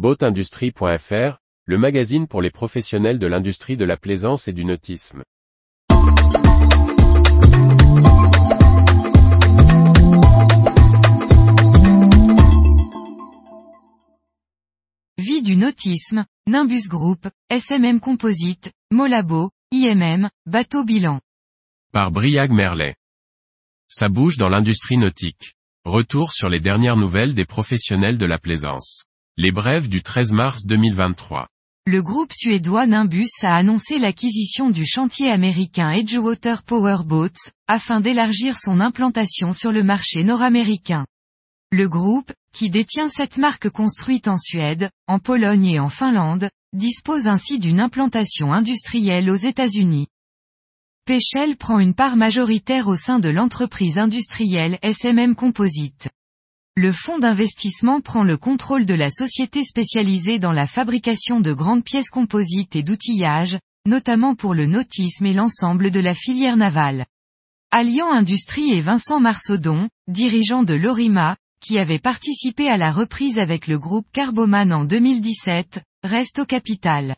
Boatindustrie.fr, le magazine pour les professionnels de l'industrie de la plaisance et du nautisme. Vie du nautisme, Nimbus Group, SMM Composite, Molabo, IMM, Bateau Bilan. Par Briag Merlet. Ça bouge dans l'industrie nautique. Retour sur les dernières nouvelles des professionnels de la plaisance. Les brèves du 13 mars 2023. Le groupe suédois Nimbus a annoncé l'acquisition du chantier américain Edgewater Powerboats, afin d'élargir son implantation sur le marché nord-américain. Le groupe, qui détient cette marque construite en Suède, en Pologne et en Finlande, dispose ainsi d'une implantation industrielle aux États-Unis. Péchel prend une part majoritaire au sein de l'entreprise industrielle SMM Composite. Le fonds d'investissement prend le contrôle de la société spécialisée dans la fabrication de grandes pièces composites et d'outillage, notamment pour le nautisme et l'ensemble de la filière navale. Alliant Industrie et Vincent Marsaudon, dirigeant de l'Orima, qui avait participé à la reprise avec le groupe Carboman en 2017, reste au capital.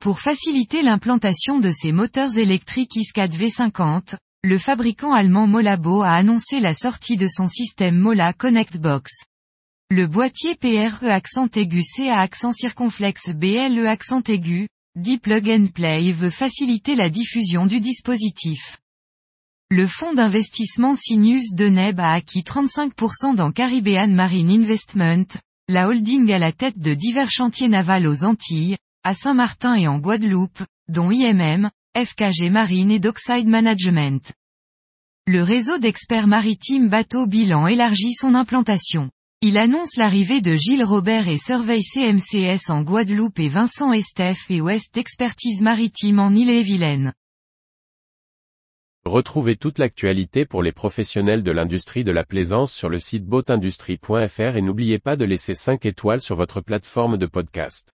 Pour faciliter l'implantation de ces moteurs électriques ISCAD V50, le fabricant allemand Molabo a annoncé la sortie de son système Mola Connect Box. Le boîtier PRE accent aigu C à accent circonflexe BLE accent aigu, dit plug and play veut faciliter la diffusion du dispositif. Le fonds d'investissement Sinus de Neb a acquis 35% dans Caribbean Marine Investment, la holding à la tête de divers chantiers navals aux Antilles, à Saint-Martin et en Guadeloupe, dont IMM, FKG Marine et Dockside Management. Le réseau d'experts maritimes Bateau Bilan élargit son implantation. Il annonce l'arrivée de Gilles Robert et Survey CMCS en Guadeloupe et Vincent Estef et Ouest Expertise Maritime en Ille-et-Vilaine. Retrouvez toute l'actualité pour les professionnels de l'industrie de la plaisance sur le site boatindustrie.fr et n'oubliez pas de laisser 5 étoiles sur votre plateforme de podcast.